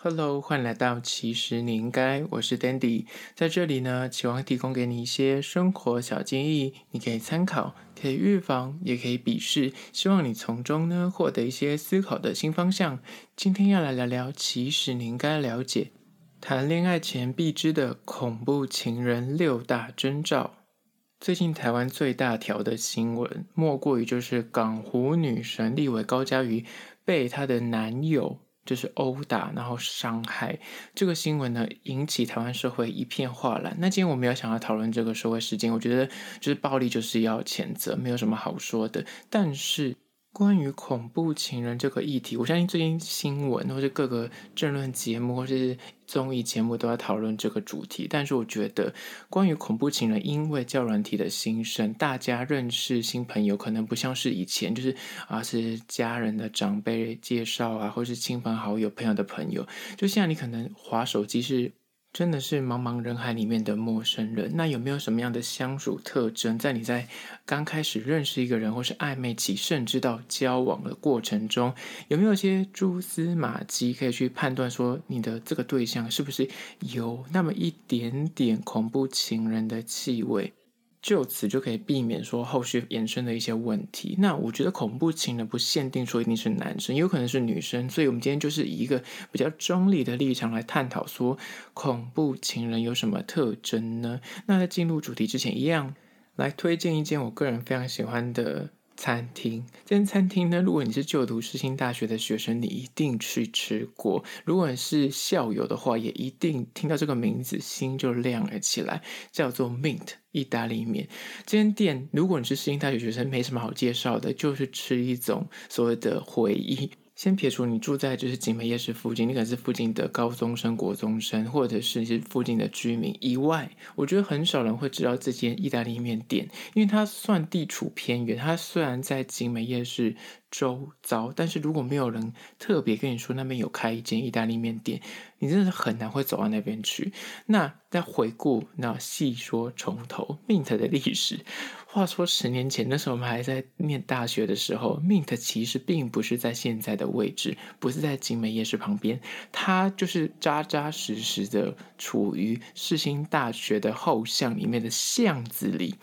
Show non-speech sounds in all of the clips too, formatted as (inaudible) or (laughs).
Hello，欢迎来到其实你应该，我是 Dandy，在这里呢，期望提供给你一些生活小建议，你可以参考，可以预防，也可以鄙视，希望你从中呢获得一些思考的新方向。今天要来聊聊，其实你应该了解，谈恋爱前必知的恐怖情人六大征兆。最近台湾最大条的新闻，莫过于就是港湖女神立委高嘉瑜被她的男友。就是殴打，然后伤害这个新闻呢，引起台湾社会一片哗然。那今天我们要想要讨论这个社会事件，我觉得就是暴力就是要谴责，没有什么好说的。但是。关于恐怖情人这个议题，我相信最近新闻或是各个政论节目或是综艺节目都在讨论这个主题。但是我觉得，关于恐怖情人，因为交友软体的新生，大家认识新朋友可能不像是以前，就是啊是家人的长辈介绍啊，或是亲朋好友朋友的朋友。就像你可能滑手机是。真的是茫茫人海里面的陌生人，那有没有什么样的相处特征，在你在刚开始认识一个人，或是暧昧期，甚至到交往的过程中，有没有一些蛛丝马迹可以去判断说你的这个对象是不是有那么一点点恐怖情人的气味？就此就可以避免说后续延伸的一些问题。那我觉得恐怖情人不限定说一定是男生，也有可能是女生。所以，我们今天就是以一个比较中立的立场来探讨说恐怖情人有什么特征呢？那在进入主题之前，一样来推荐一件我个人非常喜欢的。餐厅，这间餐厅呢，如果你是就读世新大学的学生，你一定去吃过；如果你是校友的话，也一定听到这个名字，心就亮了起来。叫做 Mint 意大利面。这间店，如果你是世新大学学生，没什么好介绍的，就是吃一种所谓的回忆。先撇除你住在就是景美夜市附近，你可能是附近的高中生、国中生，或者是是附近的居民以外，我觉得很少人会知道这间意大利面店，因为它算地处偏远。它虽然在景美夜市周遭，但是如果没有人特别跟你说那边有开一间意大利面店，你真的很难会走到那边去。那再回顾，那细说从头，Mint 的历史。话说十年前，那时候我们还在念大学的时候，Mint 其实并不是在现在的位置，不是在景美夜市旁边，它就是扎扎实实的处于世新大学的后巷里面的巷子里。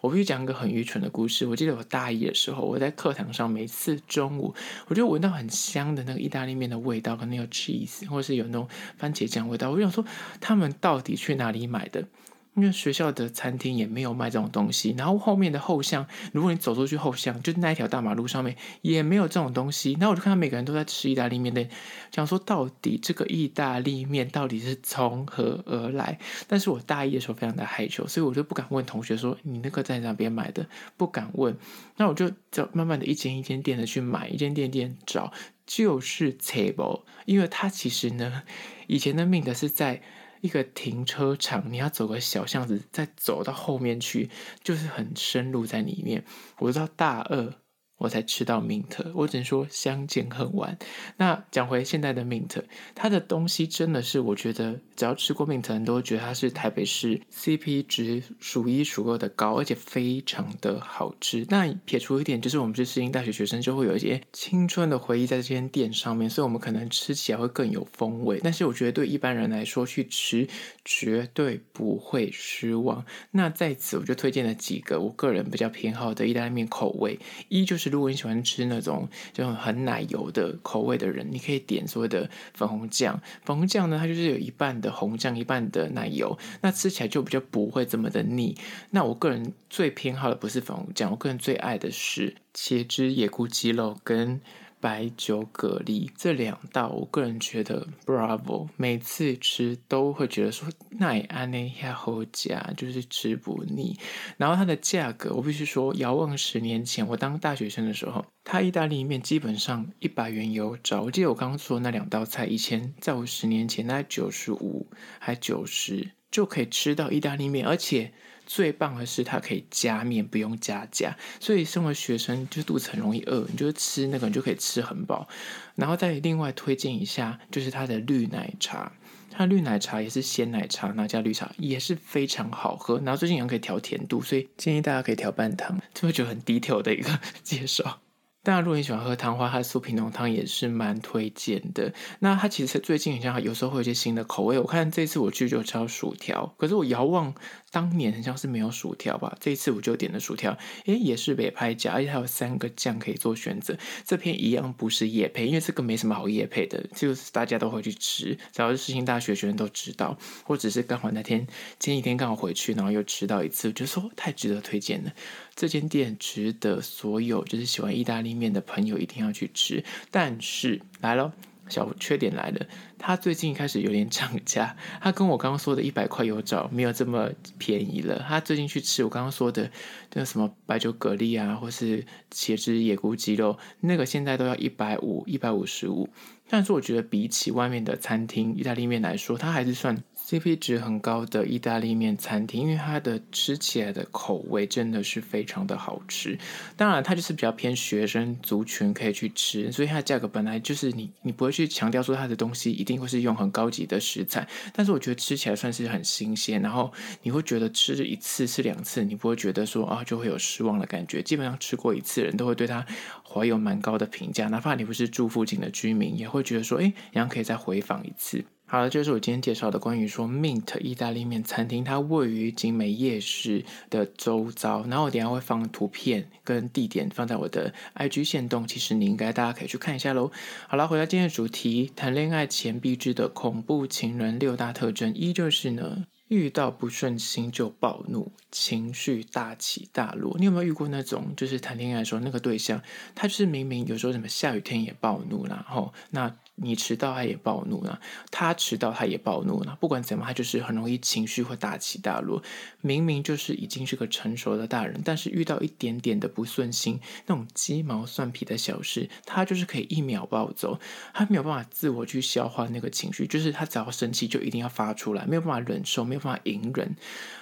我必须讲一个很愚蠢的故事。我记得我大一的时候，我在课堂上，每次中午，我就闻到很香的那个意大利面的味道，可能有 cheese，或者是有那种番茄酱味道。我想说，他们到底去哪里买的？因为学校的餐厅也没有卖这种东西，然后后面的后巷，如果你走出去后巷，就那一条大马路上面也没有这种东西。然后我就看到每个人都在吃意大利面的，想说到底这个意大利面到底是从何而来？但是我大一的时候非常的害羞，所以我就不敢问同学说，你那个在哪边买的，不敢问。那我就就慢慢的一间一间店的去买，一间店店找，就是 table，因为它其实呢，以前的 Mint 是在。一个停车场，你要走个小巷子，再走到后面去，就是很深入在里面。我到大二。我才吃到 Mint，我只能说相见恨晚。那讲回现在的 Mint，它的东西真的是我觉得，只要吃过 Mint 人都会觉得它是台北市 CP 值数一数二的高，而且非常的好吃。那撇除一点，就是我们是世新大学学生，就会有一些青春的回忆在这间店上面，所以我们可能吃起来会更有风味。但是我觉得对一般人来说去吃绝对不会失望。那在此我就推荐了几个我个人比较偏好的意大利面口味，一就是。如果你喜欢吃那种就很奶油的口味的人，你可以点所谓的粉红酱。粉红酱呢，它就是有一半的红酱，一半的奶油，那吃起来就比较不会这么的腻。那我个人最偏好的不是粉红酱，我个人最爱的是茄汁野菇鸡肉跟。白酒蛤蜊这两道，我个人觉得 Bravo，每次吃都会觉得说奈安内亚好夹，就是吃不腻。然后它的价格，我必须说，遥望十年前，我当大学生的时候，它意大利面基本上一百元有找。我记得我刚刚说那两道菜，以前在我十年前，大概九十五还九十就可以吃到意大利面，而且。最棒的是它可以加面，不用加价，所以身为学生就肚子很容易饿，你就吃那个你就可以吃很饱。然后再另外推荐一下，就是它的绿奶茶，它绿奶茶也是鲜奶茶，那加绿茶也是非常好喝。然后最近也可以调甜度，所以建议大家可以调半糖，就会觉得很低调的一个 (laughs) 介绍。当然，如果你喜欢喝汤的话，它的酥皮浓汤也是蛮推荐的。那它其实最近好像有时候会有一些新的口味。我看这次我去就吃薯条，可是我遥望当年好像是没有薯条吧？这一次我就点了薯条，诶，也是北拍夹，而且还有三个酱可以做选择。这篇一样不是夜配，因为这个没什么好夜配的，就是大家都会去吃，只要是世新大学学生都知道，或者是刚好那天前几天刚好回去，然后又吃到一次，就说太值得推荐了。这间店值得所有就是喜欢意大利面的朋友一定要去吃，但是来了，小缺点来了，他最近开始有点涨价，他跟我刚刚说的一百块有找没有这么便宜了。他最近去吃我刚刚说的那什么白酒蛤蜊啊，或是茄汁野菇鸡肉，那个现在都要一百五、一百五十五。但是我觉得比起外面的餐厅意大利面来说，它还是算。CP 值很高的意大利面餐厅，因为它的吃起来的口味真的是非常的好吃。当然，它就是比较偏学生族群可以去吃，所以它的价格本来就是你你不会去强调说它的东西一定会是用很高级的食材，但是我觉得吃起来算是很新鲜，然后你会觉得吃一次吃两次，你不会觉得说啊就会有失望的感觉。基本上吃过一次人都会对它怀有蛮高的评价，哪怕你不是住附近的居民，也会觉得说哎，然后可以再回访一次。好了，这是我今天介绍的关于说 Mint 意大利面餐厅，它位于景美夜市的周遭。然后我等下会放图片跟地点放在我的 IG 线动，其实你应该大家可以去看一下喽。好了，回到今天的主题，谈恋爱前必知的恐怖情人六大特征，一就是呢，遇到不顺心就暴怒，情绪大起大落。你有没有遇过那种，就是谈恋爱的时候那个对象，他就是明明有时候什么下雨天也暴怒，然后那。你迟到，他也暴怒了；他迟到，他也暴怒了。不管怎么，他就是很容易情绪会大起大落。明明就是已经是个成熟的大人，但是遇到一点点的不顺心，那种鸡毛蒜皮的小事，他就是可以一秒暴走。他没有办法自我去消化那个情绪，就是他只要生气就一定要发出来，没有办法忍受，没有办法隐忍。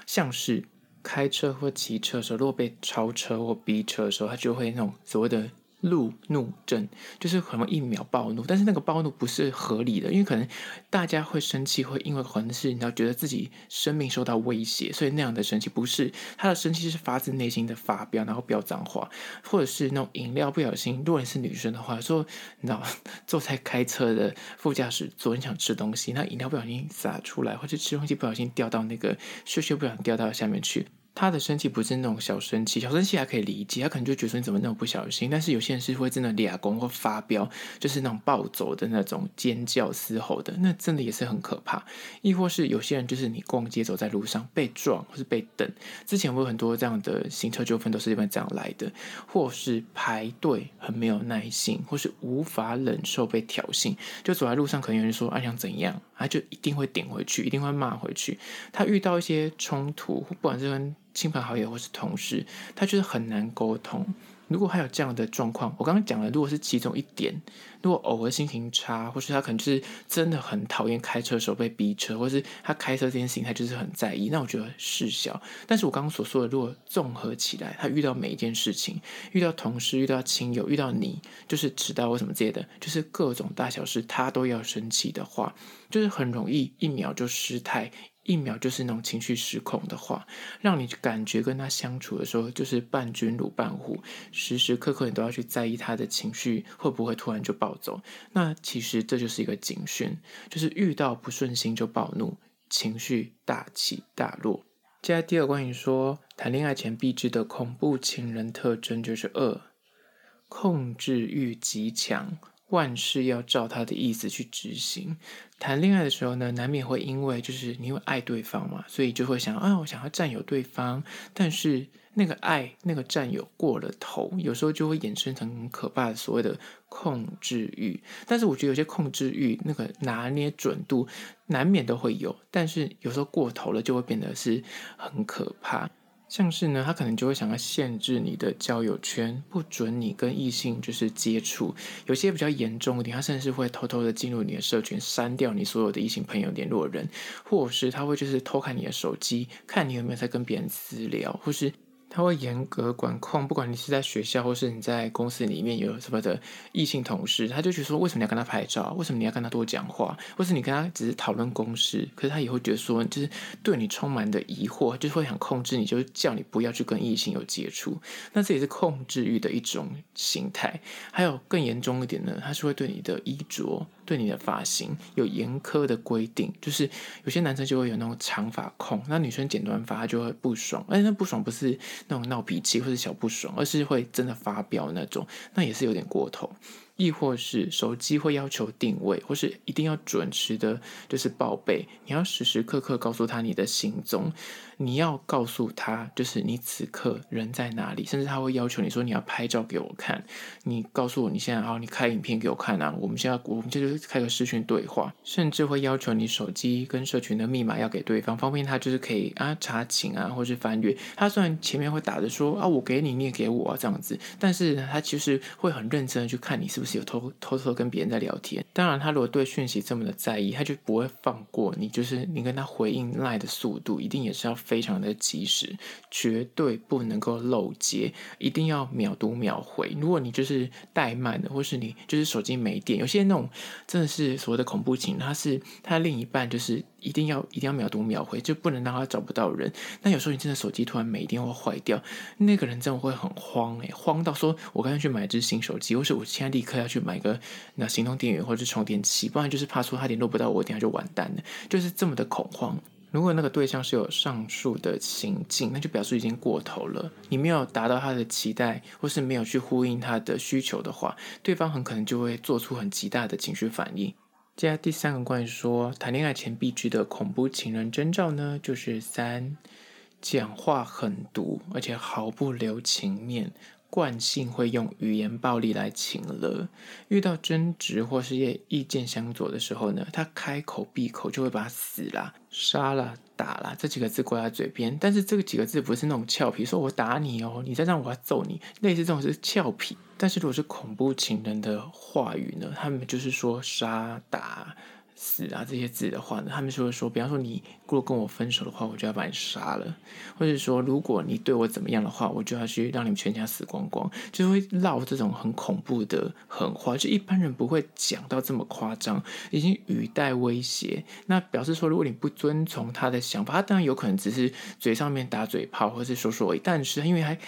像是开车或骑车的时候，如果被超车或逼车的时候，他就会那种所谓的。路怒症就是可能一秒暴怒，但是那个暴怒不是合理的，因为可能大家会生气，会因为可能是你知道觉得自己生命受到威胁，所以那样的生气不是他的生气是发自内心的发飙，然后飙脏话，或者是那种饮料不小心，如果你是女生的话，说你知道坐在开车的副驾驶座，你想吃东西，那饮料不小心洒出来，或者吃东西不小心掉到那个屑屑不小心掉到下面去。他的生气不是那种小生气，小生气还可以理解，他可能就觉得说你怎么那么不小心。但是有些人是会真的俩公或发飙，就是那种暴走的那种尖叫嘶吼的，那真的也是很可怕。亦或是有些人就是你逛街走在路上被撞或是被等，之前我有很多这样的行车纠纷都是因为这样来的，或是排队很没有耐心，或是无法忍受被挑衅，就走在路上可能有人说啊想怎样，他就一定会顶回去，一定会骂回去。他遇到一些冲突，不管是跟亲朋好友或是同事，他觉得很难沟通。如果还有这样的状况，我刚刚讲了，如果是其中一点，如果偶尔心情差，或是他可能就是真的很讨厌开车的时候被逼车，或是他开车这件事情他就是很在意，那我觉得事小。但是我刚刚所说的，如果综合起来，他遇到每一件事情，遇到同事、遇到亲友、遇到你，就是迟到或什么之类的，就是各种大小事，他都要生气的话，就是很容易一秒就失态。一秒就是那种情绪失控的话，让你感觉跟他相处的时候就是伴君如伴虎，时时刻刻你都要去在意他的情绪会不会突然就爆走。那其实这就是一个警讯，就是遇到不顺心就暴怒，情绪大起大落。接下来第二关于说谈恋爱前必知的恐怖情人特征就是二，控制欲极强。万事要照他的意思去执行。谈恋爱的时候呢，难免会因为就是你会爱对方嘛，所以就会想啊，我想要占有对方。但是那个爱、那个占有过了头，有时候就会衍生成很可怕的所谓的控制欲。但是我觉得有些控制欲那个拿捏准度，难免都会有。但是有时候过头了，就会变得是很可怕。像是呢，他可能就会想要限制你的交友圈，不准你跟异性就是接触。有些比较严重一点，他甚至会偷偷的进入你的社群，删掉你所有的异性朋友联络人，或是他会就是偷看你的手机，看你有没有在跟别人私聊，或是。他会严格管控，不管你是在学校或是你在公司里面有什么的异性同事，他就觉得说，为什么你要跟他拍照？为什么你要跟他多讲话？或是你跟他只是讨论公事，可是他也会觉得说，就是对你充满的疑惑，就是会想控制你，就是叫你不要去跟异性有接触。那这也是控制欲的一种形态。还有更严重一点呢，他是会对你的衣着。对你的发型有严苛的规定，就是有些男生就会有那种长发控，那女生剪短发他就会不爽，而且那不爽不是那种闹脾气或者小不爽，而是会真的发飙那种，那也是有点过头。亦或是手机会要求定位，或是一定要准时的，就是报备，你要时时刻刻告诉他你的行踪。你要告诉他，就是你此刻人在哪里，甚至他会要求你说你要拍照给我看，你告诉我你现在好，你开影片给我看啊，我们现在我们就是开个视讯对话，甚至会要求你手机跟社群的密码要给对方，方便他就是可以啊查寝啊，或是翻阅。他虽然前面会打着说啊我给你，你也给我啊这样子，但是他其实会很认真的去看你是不是有偷偷偷跟别人在聊天。当然，他如果对讯息这么的在意，他就不会放过你，就是你跟他回应赖的速度一定也是要。非常的及时，绝对不能够漏接，一定要秒读秒回。如果你就是怠慢的，或是你就是手机没电，有些那种真的是所谓的恐怖情，他是他另一半就是一定要一定要秒读秒回，就不能让他找不到人。那有时候你真的手机突然没电或坏掉，那个人真的会很慌诶，慌到说我干脆去买一支新手机，或是我现在立刻要去买个那行动电源或者是充电器，不然就是怕说他联络不到我，等下就完蛋了，就是这么的恐慌。如果那个对象是有上述的情境，那就表示已经过头了。你没有达到他的期待，或是没有去呼应他的需求的话，对方很可能就会做出很极大的情绪反应。接下来第三个关于说谈恋爱前必知的恐怖情人征兆呢，就是三，讲话狠毒，而且毫不留情面。惯性会用语言暴力来情勒，遇到争执或是意见相左的时候呢，他开口闭口就会把死啦、杀啦、打啦这几个字挂在嘴边。但是这个几个字不是那种俏皮，说我打你哦，你再这样我要揍你，类似这种是俏皮。但是如果是恐怖情人的话语呢，他们就是说杀打。死啊！这些字的话呢，他们就会说，比方说你如果跟我分手的话，我就要把你杀了；或者说如果你对我怎么样的话，我就要去让你们全家死光光，就会撂这种很恐怖的狠话，就一般人不会讲到这么夸张，已经语带威胁。那表示说，如果你不遵从他的想法，他当然有可能只是嘴上面打嘴炮，或是说说而已，但是因为还。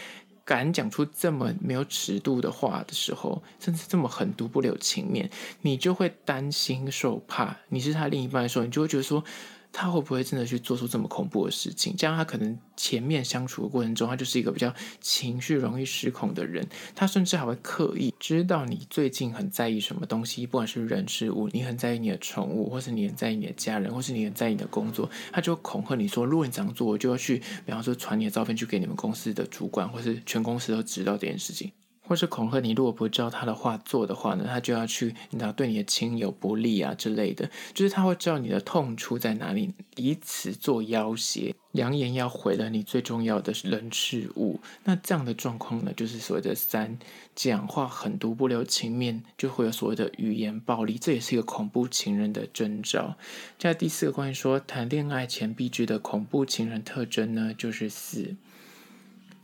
敢讲出这么没有尺度的话的时候，甚至这么狠毒不留情面，你就会担心受怕。你是他另一半的时候，你就会觉得说。他会不会真的去做出这么恐怖的事情？这样他可能前面相处的过程中，他就是一个比较情绪容易失控的人。他甚至还会刻意知道你最近很在意什么东西，不管是人事物，你很在意你的宠物，或是你很在意你的家人，或是你很在意你的工作，他就恐吓你说：如果你这样做，我就要去，比方说传你的照片去给你们公司的主管，或是全公司都知道这件事情。或是恐吓你，如果不照他的话做的话呢，他就要去，你知道对你的亲友不利啊之类的，就是他会知道你的痛处在哪里，以此做要挟，扬言要毁了你最重要的人事物。那这样的状况呢，就是所谓的三，讲话狠毒不留情面，就会有所谓的语言暴力，这也是一个恐怖情人的征兆。接下第四个关于说谈恋爱前必知的恐怖情人特征呢，就是四。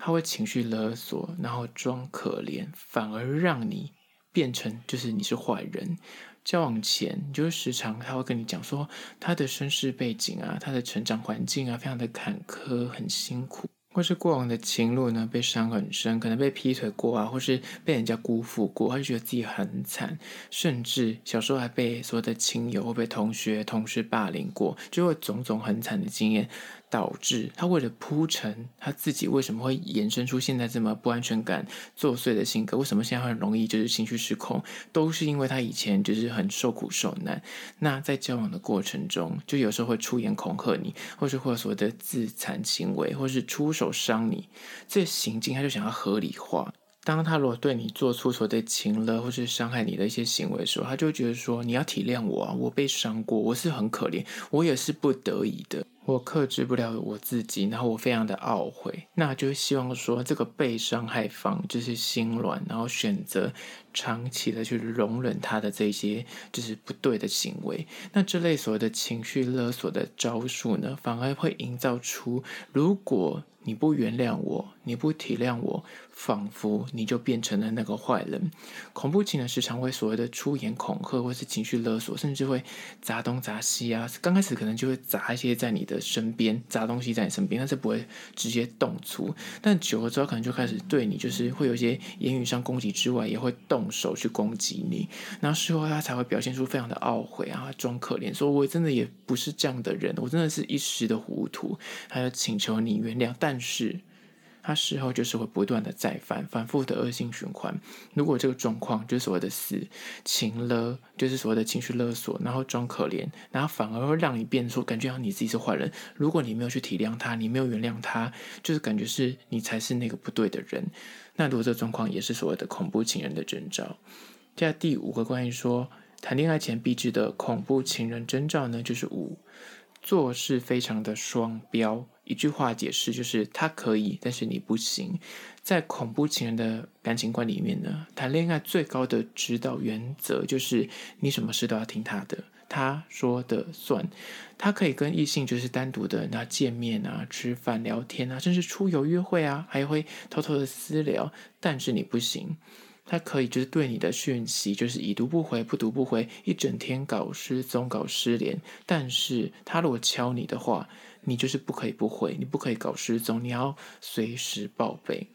他会情绪勒索，然后装可怜，反而让你变成就是你是坏人。交往前，你就是时常他会跟你讲说他的身世背景啊，他的成长环境啊，非常的坎坷，很辛苦。或是过往的情路呢，被伤很深，可能被劈腿过啊，或是被人家辜负过，他就觉得自己很惨，甚至小时候还被所有的亲友或被同学、同事霸凌过，就会种种很惨的经验，导致他为了铺陈他自己为什么会衍生出现在这么不安全感作祟的性格，为什么现在很容易就是情绪失控，都是因为他以前就是很受苦受难。那在交往的过程中，就有时候会出言恐吓你，或是会有所谓的自残行为，或是出手伤你，这行径他就想要合理化。当他如果对你做出所谓的情了或是伤害你的一些行为的时候，他就觉得说，你要体谅我啊，我被伤过，我是很可怜，我也是不得已的，我克制不了我自己，然后我非常的懊悔，那就希望说这个被伤害方就是心软，然后选择长期的去容忍他的这些就是不对的行为。那这类所谓的情绪勒索的招数呢，反而会营造出如果。你不原谅我，你不体谅我，仿佛你就变成了那个坏人。恐怖情人时常会所谓的出言恐吓，或是情绪勒索，甚至会砸东砸西啊。刚开始可能就会砸一些在你的身边，砸东西在你身边，但是不会直接动粗。但久了之后，可能就开始对你，就是会有一些言语上攻击之外，也会动手去攻击你。然后事后他才会表现出非常的懊悔啊，装可怜，说我真的也不是这样的人，我真的是一时的糊涂，还要请求你原谅。但是，他事后就是会不断的再犯，反复的恶性循环。如果这个状况就是所谓的死情勒，就是所谓的情绪勒索，然后装可怜，然后反而会让你变说，感觉像你自己是坏人。如果你没有去体谅他，你没有原谅他，就是感觉是你才是那个不对的人。那如果这个状况也是所谓的恐怖情人的征兆。接下第五个关于说谈恋爱前必知的恐怖情人征兆呢，就是五。做事非常的双标，一句话解释就是他可以，但是你不行。在恐怖情人的感情观里面呢，谈恋爱最高的指导原则就是你什么事都要听他的，他说的算。他可以跟异性就是单独的那见面啊、吃饭、聊天啊，甚至出游约会啊，还会偷偷的私聊，但是你不行。他可以就是对你的讯息就是已读不回，不读不回，一整天搞失踪、搞失联。但是他如果敲你的话，你就是不可以不回，你不可以搞失踪，你要随时报备。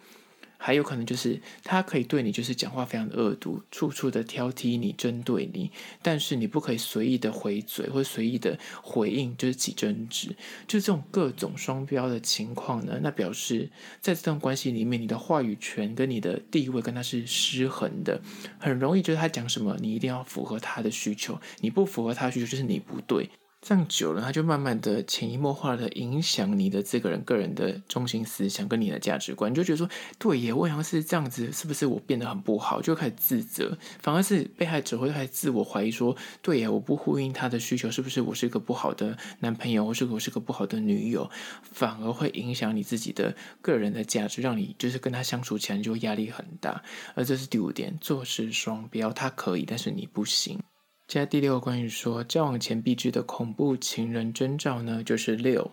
还有可能就是他可以对你就是讲话非常的恶毒，处处的挑剔你、针对你，但是你不可以随意的回嘴或随意的回应，就是起争执，就这种各种双标的情况呢，那表示在这段关系里面，你的话语权跟你的地位跟他是失衡的，很容易就是他讲什么，你一定要符合他的需求，你不符合他的需求就是你不对。这样久了，他就慢慢的潜移默化的影响你的这个人个人的中心思想跟你的价值观，你就觉得说，对耶，我好像是这样子，是不是我变得很不好？就开始自责，反而是被害者会开始自我怀疑说，对耶，我不呼应他的需求，是不是我是一个不好的男朋友，或是我是个不好的女友？反而会影响你自己的个人的价值，让你就是跟他相处起来就压力很大。而这是第五点，做事双标，他可以，但是你不行。接下来第六个关于说交往前必知的恐怖情人征兆呢，就是六，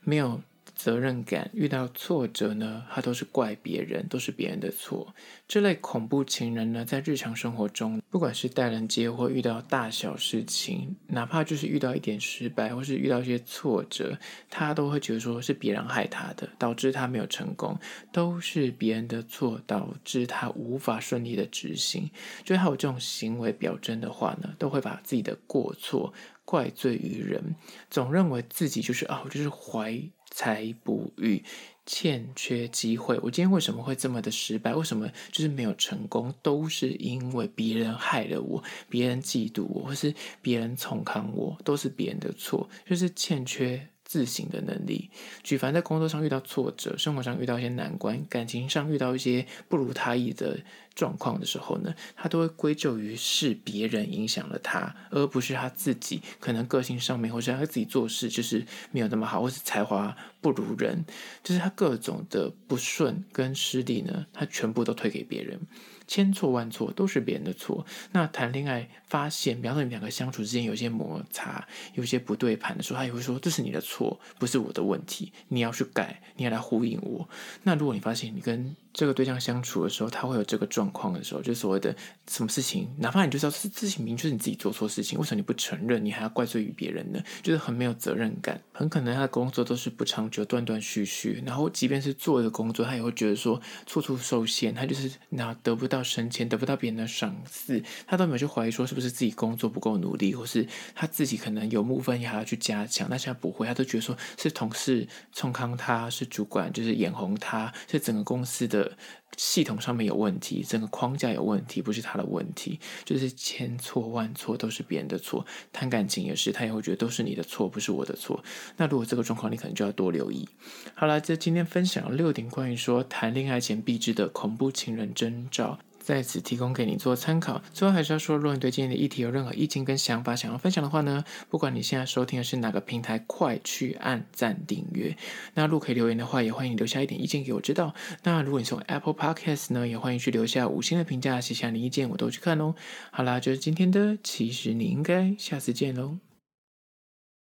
没有。责任感，遇到挫折呢，他都是怪别人，都是别人的错。这类恐怖情人呢，在日常生活中，不管是待人接或遇到大小事情，哪怕就是遇到一点失败，或是遇到一些挫折，他都会觉得说是别人害他的，导致他没有成功，都是别人的错，导致他无法顺利的执行。就他有这种行为表征的话呢，都会把自己的过错怪罪于人，总认为自己就是啊，我就是怀。才不遇，欠缺机会。我今天为什么会这么的失败？为什么就是没有成功？都是因为别人害了我，别人嫉妒我，或是别人冲看我，都是别人的错，就是欠缺。自省的能力，举凡在工作上遇到挫折，生活上遇到一些难关，感情上遇到一些不如他意的状况的时候呢，他都会归咎于是别人影响了他，而不是他自己。可能个性上面，或是他自己做事就是没有那么好，或是才华不如人，就是他各种的不顺跟失利呢，他全部都推给别人。千错万错都是别人的错。那谈恋爱发现，比方说你们两个相处之间有些摩擦，有些不对盘的时候，他也会说，这是你的错，不是我的问题，你要去改，你要来呼应我。那如果你发现你跟这个对象相处的时候，他会有这个状况的时候，就所谓的什么事情，哪怕你就知道是事情明确你自己做错事情，为什么你不承认，你还要怪罪于别人呢？就是很没有责任感，很可能他的工作都是不长久，断断续续。然后即便是做一个工作，他也会觉得说处处受限，他就是那得不到升迁，得不到别人的赏识，他都没有去怀疑说是不是是自己工作不够努力，或是他自己可能有部分也还要去加强。但是他不会，他都觉得说是同事冲康他，是主管就是眼红他，是整个公司的。系统上面有问题，整个框架有问题，不是他的问题，就是千错万错都是别人的错。谈感情也是，他也会觉得都是你的错，不是我的错。那如果这个状况，你可能就要多留意。好了，这今天分享六点关于说谈恋爱前必知的恐怖情人征兆。在此提供给你做参考。最后还是要说，如果你对今天的议题有任何意见跟想法想要分享的话呢，不管你现在收听的是哪个平台，快去按赞订阅。那如果可以留言的话，也欢迎留下一点意见给我知道。那如果你从 Apple Podcast 呢，也欢迎去留下五星的评价，写下你意见，我都去看哦。好啦，就是今天的，其实你应该下次见喽。